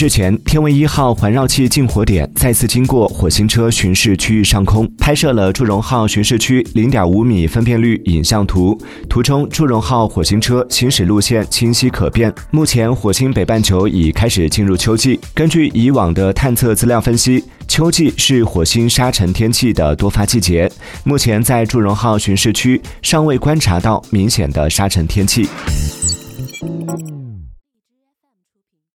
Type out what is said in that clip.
日前，天问一号环绕器近火点再次经过火星车巡视区域上空，拍摄了祝融号巡视区零点五米分辨率影像图。图中，祝融号火星车行驶路线清晰可辨。目前，火星北半球已开始进入秋季。根据以往的探测资料分析，秋季是火星沙尘天气的多发季节。目前，在祝融号巡视区尚未观察到明显的沙尘天气。